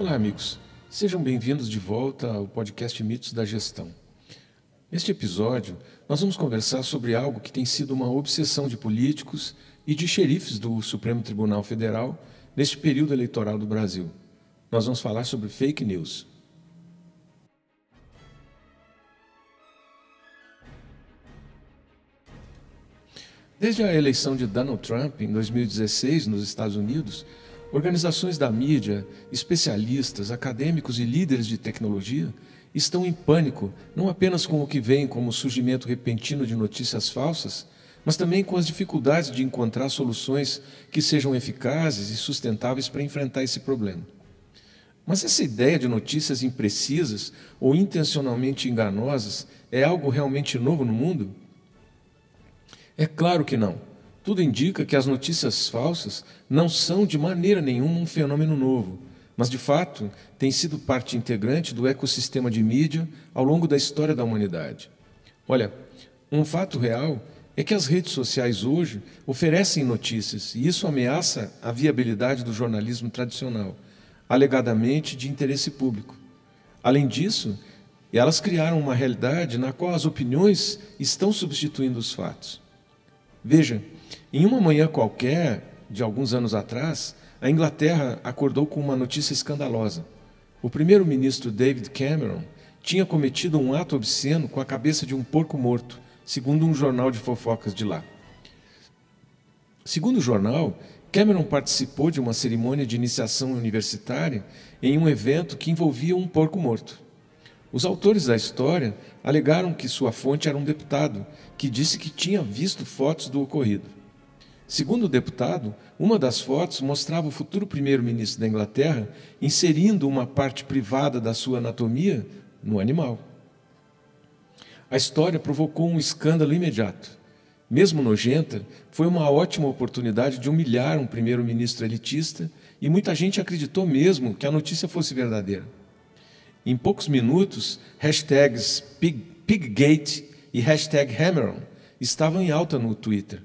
Olá, amigos. Sejam bem-vindos de volta ao podcast Mitos da Gestão. Neste episódio, nós vamos conversar sobre algo que tem sido uma obsessão de políticos e de xerifes do Supremo Tribunal Federal neste período eleitoral do Brasil. Nós vamos falar sobre fake news. Desde a eleição de Donald Trump em 2016 nos Estados Unidos, organizações da mídia, especialistas, acadêmicos e líderes de tecnologia estão em pânico, não apenas com o que vem como surgimento repentino de notícias falsas, mas também com as dificuldades de encontrar soluções que sejam eficazes e sustentáveis para enfrentar esse problema. Mas essa ideia de notícias imprecisas ou intencionalmente enganosas é algo realmente novo no mundo? É claro que não. Tudo indica que as notícias falsas não são de maneira nenhuma um fenômeno novo, mas de fato têm sido parte integrante do ecossistema de mídia ao longo da história da humanidade. Olha, um fato real é que as redes sociais hoje oferecem notícias e isso ameaça a viabilidade do jornalismo tradicional, alegadamente de interesse público. Além disso, elas criaram uma realidade na qual as opiniões estão substituindo os fatos. Veja, em uma manhã qualquer, de alguns anos atrás, a Inglaterra acordou com uma notícia escandalosa. O primeiro-ministro David Cameron tinha cometido um ato obsceno com a cabeça de um porco morto, segundo um jornal de fofocas de lá. Segundo o jornal, Cameron participou de uma cerimônia de iniciação universitária em um evento que envolvia um porco morto. Os autores da história alegaram que sua fonte era um deputado que disse que tinha visto fotos do ocorrido. Segundo o deputado, uma das fotos mostrava o futuro primeiro-ministro da Inglaterra inserindo uma parte privada da sua anatomia no animal. A história provocou um escândalo imediato. Mesmo nojenta, foi uma ótima oportunidade de humilhar um primeiro-ministro elitista e muita gente acreditou mesmo que a notícia fosse verdadeira. Em poucos minutos, hashtags Pig, Piggate e hashtag Hammeron estavam em alta no Twitter.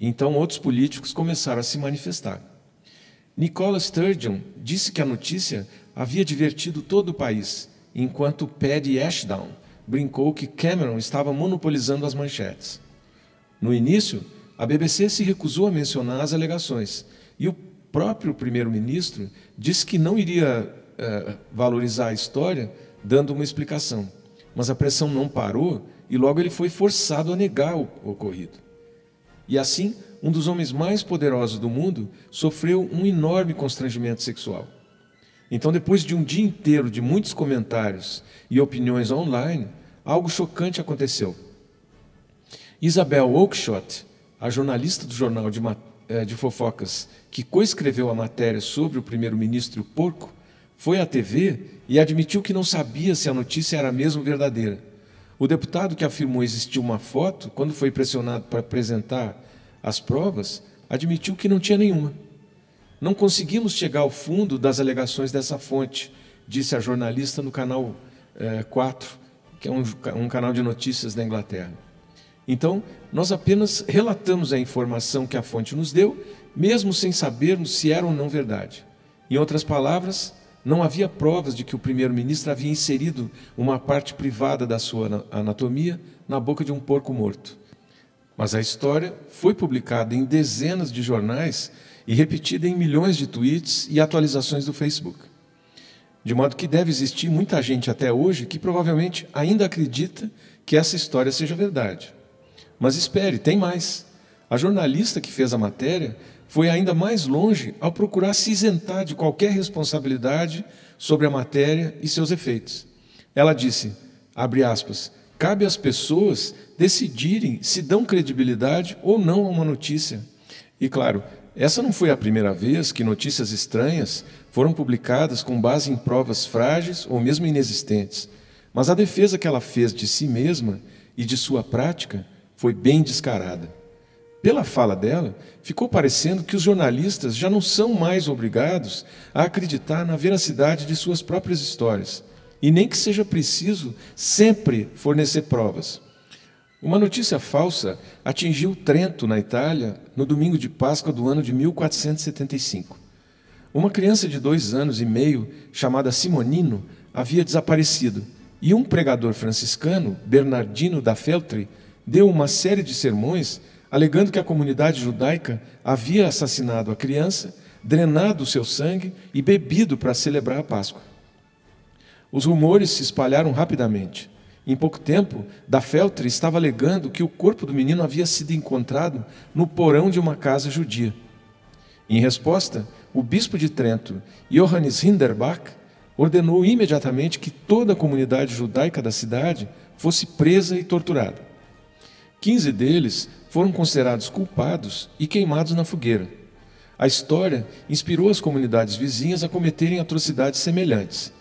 Então outros políticos começaram a se manifestar. Nicola Sturgeon disse que a notícia havia divertido todo o país, enquanto Paddy Ashdown brincou que Cameron estava monopolizando as manchetes. No início, a BBC se recusou a mencionar as alegações e o próprio primeiro-ministro disse que não iria é, valorizar a história dando uma explicação. Mas a pressão não parou e logo ele foi forçado a negar o ocorrido. E assim, um dos homens mais poderosos do mundo sofreu um enorme constrangimento sexual. Então, depois de um dia inteiro de muitos comentários e opiniões online, algo chocante aconteceu. Isabel Oakeshott, a jornalista do jornal de, é, de fofocas que coescreveu a matéria sobre o primeiro-ministro Porco, foi à TV e admitiu que não sabia se a notícia era mesmo verdadeira. O deputado que afirmou existir uma foto, quando foi pressionado para apresentar as provas, admitiu que não tinha nenhuma. Não conseguimos chegar ao fundo das alegações dessa fonte, disse a jornalista no canal é, 4, que é um, um canal de notícias da Inglaterra. Então, nós apenas relatamos a informação que a fonte nos deu, mesmo sem sabermos se era ou não verdade. Em outras palavras, não havia provas de que o primeiro-ministro havia inserido uma parte privada da sua anatomia na boca de um porco morto. Mas a história foi publicada em dezenas de jornais e repetida em milhões de tweets e atualizações do Facebook. De modo que deve existir muita gente até hoje que provavelmente ainda acredita que essa história seja verdade. Mas espere, tem mais. A jornalista que fez a matéria foi ainda mais longe ao procurar se isentar de qualquer responsabilidade sobre a matéria e seus efeitos. Ela disse, abre aspas, cabe às pessoas decidirem se dão credibilidade ou não a uma notícia. E claro, essa não foi a primeira vez que notícias estranhas foram publicadas com base em provas frágeis ou mesmo inexistentes. Mas a defesa que ela fez de si mesma e de sua prática foi bem descarada. Pela fala dela, ficou parecendo que os jornalistas já não são mais obrigados a acreditar na veracidade de suas próprias histórias, e nem que seja preciso sempre fornecer provas. Uma notícia falsa atingiu Trento, na Itália, no domingo de Páscoa do ano de 1475. Uma criança de dois anos e meio, chamada Simonino, havia desaparecido, e um pregador franciscano, Bernardino da Feltre, deu uma série de sermões alegando que a comunidade judaica havia assassinado a criança, drenado o seu sangue e bebido para celebrar a Páscoa. Os rumores se espalharam rapidamente. Em pouco tempo, da Feltre estava alegando que o corpo do menino havia sido encontrado no porão de uma casa judia. Em resposta, o bispo de Trento, Johannes Hinderbach, ordenou imediatamente que toda a comunidade judaica da cidade fosse presa e torturada. Quinze deles foram considerados culpados e queimados na fogueira. A história inspirou as comunidades vizinhas a cometerem atrocidades semelhantes.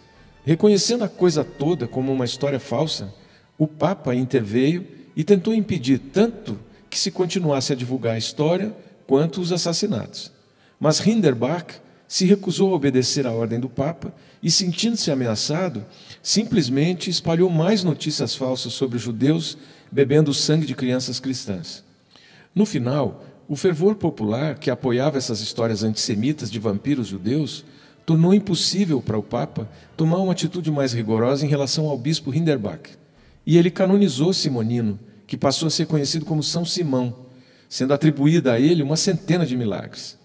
Reconhecendo a coisa toda como uma história falsa, o Papa interveio e tentou impedir tanto que se continuasse a divulgar a história quanto os assassinatos. Mas Hinderbach se recusou a obedecer à ordem do Papa e, sentindo-se ameaçado, simplesmente espalhou mais notícias falsas sobre os judeus bebendo o sangue de crianças cristãs. No final, o fervor popular que apoiava essas histórias antissemitas de vampiros judeus tornou impossível para o Papa tomar uma atitude mais rigorosa em relação ao bispo Hinderbach. E ele canonizou Simonino, que passou a ser conhecido como São Simão, sendo atribuída a ele uma centena de milagres.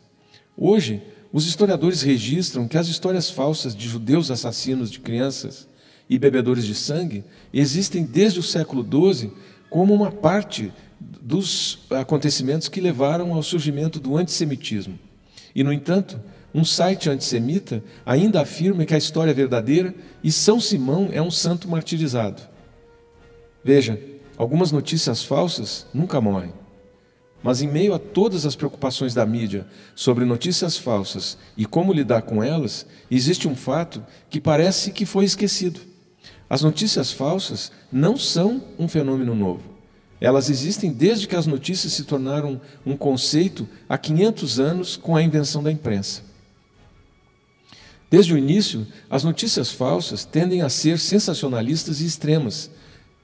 Hoje, os historiadores registram que as histórias falsas de judeus assassinos de crianças e bebedores de sangue existem desde o século XII como uma parte dos acontecimentos que levaram ao surgimento do antissemitismo. E, no entanto, um site antissemita ainda afirma que a história é verdadeira e São Simão é um santo martirizado. Veja, algumas notícias falsas nunca morrem. Mas, em meio a todas as preocupações da mídia sobre notícias falsas e como lidar com elas, existe um fato que parece que foi esquecido. As notícias falsas não são um fenômeno novo. Elas existem desde que as notícias se tornaram um conceito há 500 anos com a invenção da imprensa. Desde o início, as notícias falsas tendem a ser sensacionalistas e extremas,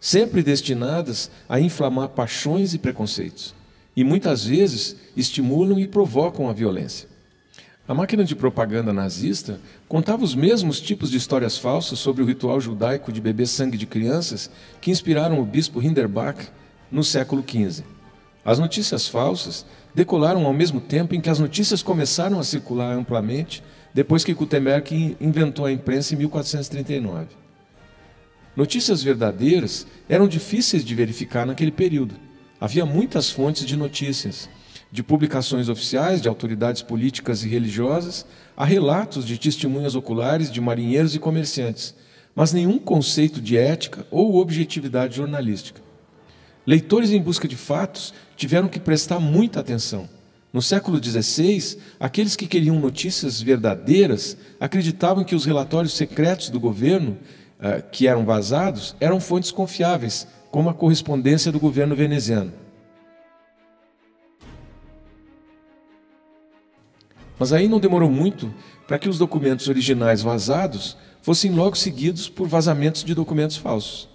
sempre destinadas a inflamar paixões e preconceitos, e muitas vezes estimulam e provocam a violência. A máquina de propaganda nazista contava os mesmos tipos de histórias falsas sobre o ritual judaico de beber sangue de crianças que inspiraram o bispo Hinderbach no século XV. As notícias falsas decolaram ao mesmo tempo em que as notícias começaram a circular amplamente depois que Gutenberg inventou a imprensa em 1439. Notícias verdadeiras eram difíceis de verificar naquele período. Havia muitas fontes de notícias, de publicações oficiais de autoridades políticas e religiosas, a relatos de testemunhas oculares de marinheiros e comerciantes, mas nenhum conceito de ética ou objetividade jornalística. Leitores em busca de fatos tiveram que prestar muita atenção. No século XVI, aqueles que queriam notícias verdadeiras acreditavam que os relatórios secretos do governo, eh, que eram vazados, eram fontes confiáveis, como a correspondência do governo veneziano. Mas aí não demorou muito para que os documentos originais vazados fossem logo seguidos por vazamentos de documentos falsos.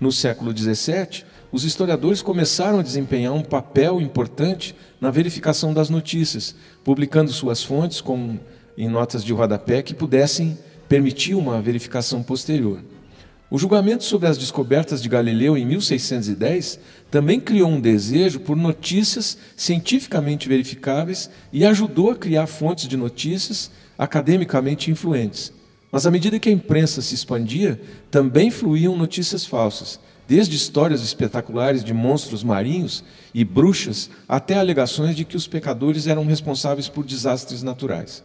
No século XVII, os historiadores começaram a desempenhar um papel importante na verificação das notícias, publicando suas fontes com, em notas de rodapé que pudessem permitir uma verificação posterior. O julgamento sobre as descobertas de Galileu em 1610 também criou um desejo por notícias cientificamente verificáveis e ajudou a criar fontes de notícias academicamente influentes. Mas à medida que a imprensa se expandia, também fluíam notícias falsas, desde histórias espetaculares de monstros marinhos e bruxas até alegações de que os pecadores eram responsáveis por desastres naturais.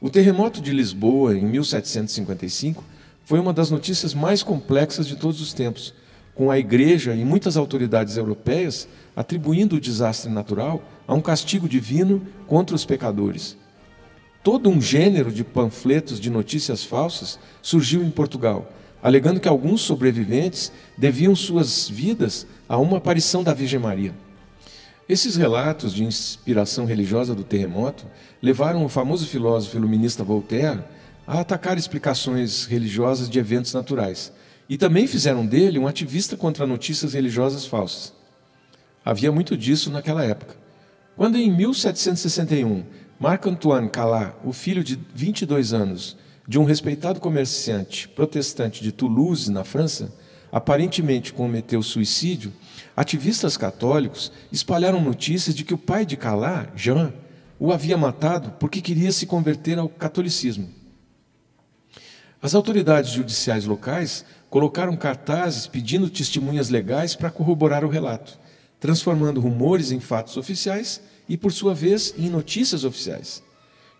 O terremoto de Lisboa, em 1755, foi uma das notícias mais complexas de todos os tempos, com a Igreja e muitas autoridades europeias atribuindo o desastre natural a um castigo divino contra os pecadores. Todo um gênero de panfletos de notícias falsas surgiu em Portugal, alegando que alguns sobreviventes deviam suas vidas a uma aparição da Virgem Maria. Esses relatos de inspiração religiosa do terremoto levaram o famoso filósofo iluminista Voltaire a atacar explicações religiosas de eventos naturais e também fizeram dele um ativista contra notícias religiosas falsas. Havia muito disso naquela época. Quando em 1761 Marc-Antoine Calat, o filho de 22 anos de um respeitado comerciante protestante de Toulouse, na França, aparentemente cometeu suicídio, ativistas católicos espalharam notícias de que o pai de Calat, Jean, o havia matado porque queria se converter ao catolicismo. As autoridades judiciais locais colocaram cartazes pedindo testemunhas legais para corroborar o relato, transformando rumores em fatos oficiais e, por sua vez, em notícias oficiais.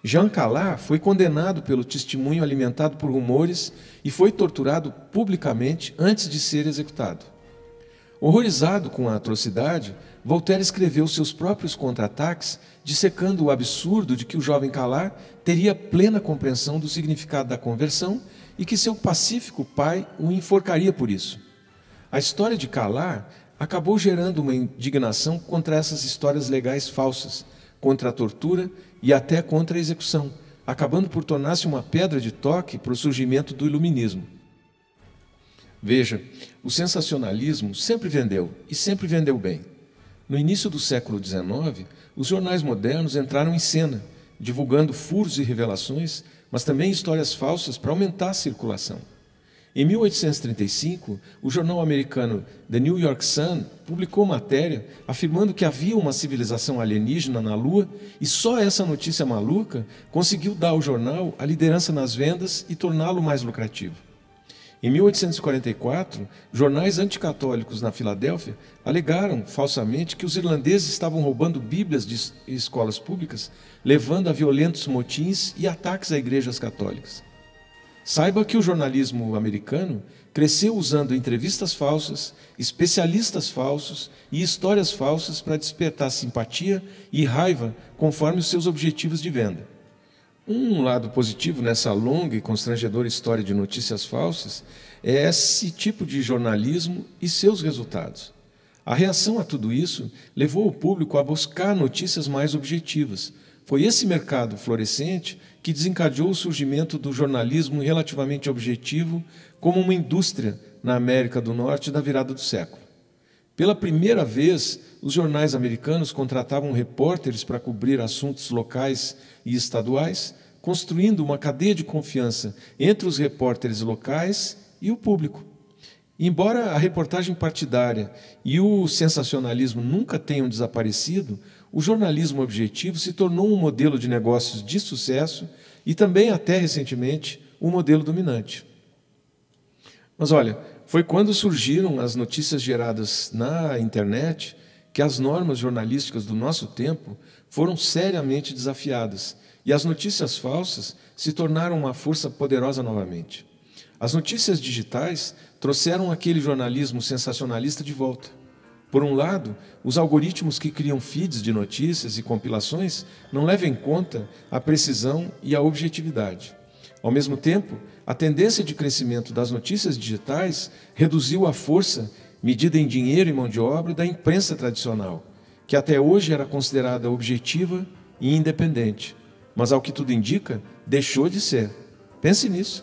Jean Calat foi condenado pelo testemunho alimentado por rumores e foi torturado publicamente antes de ser executado. Horrorizado com a atrocidade, Voltaire escreveu seus próprios contra-ataques, dissecando o absurdo de que o jovem Calat teria plena compreensão do significado da conversão e que seu pacífico pai o enforcaria por isso. A história de Calat acabou gerando uma indignação contra essas histórias legais falsas, contra a tortura e até contra a execução, acabando por tornar-se uma pedra de toque para o surgimento do iluminismo. Veja, o sensacionalismo sempre vendeu e sempre vendeu bem. No início do século XIX, os jornais modernos entraram em cena, divulgando furos e revelações, mas também histórias falsas para aumentar a circulação. Em 1835, o jornal americano The New York Sun publicou matéria afirmando que havia uma civilização alienígena na Lua e só essa notícia maluca conseguiu dar ao jornal a liderança nas vendas e torná-lo mais lucrativo. Em 1844, jornais anticatólicos na Filadélfia alegaram falsamente que os irlandeses estavam roubando Bíblias de escolas públicas, levando a violentos motins e ataques a igrejas católicas. Saiba que o jornalismo americano cresceu usando entrevistas falsas, especialistas falsos e histórias falsas para despertar simpatia e raiva conforme os seus objetivos de venda. Um lado positivo nessa longa e constrangedora história de notícias falsas é esse tipo de jornalismo e seus resultados. A reação a tudo isso levou o público a buscar notícias mais objetivas. Foi esse mercado florescente que desencadeou o surgimento do jornalismo relativamente objetivo como uma indústria na América do Norte da virada do século. Pela primeira vez, os jornais americanos contratavam repórteres para cobrir assuntos locais e estaduais, construindo uma cadeia de confiança entre os repórteres locais e o público. Embora a reportagem partidária e o sensacionalismo nunca tenham desaparecido, o jornalismo objetivo se tornou um modelo de negócios de sucesso e também, até recentemente, um modelo dominante. Mas olha, foi quando surgiram as notícias geradas na internet que as normas jornalísticas do nosso tempo foram seriamente desafiadas e as notícias falsas se tornaram uma força poderosa novamente. As notícias digitais trouxeram aquele jornalismo sensacionalista de volta. Por um lado, os algoritmos que criam feeds de notícias e compilações não levam em conta a precisão e a objetividade. Ao mesmo tempo, a tendência de crescimento das notícias digitais reduziu a força, medida em dinheiro e mão de obra, da imprensa tradicional, que até hoje era considerada objetiva e independente, mas ao que tudo indica, deixou de ser. Pense nisso.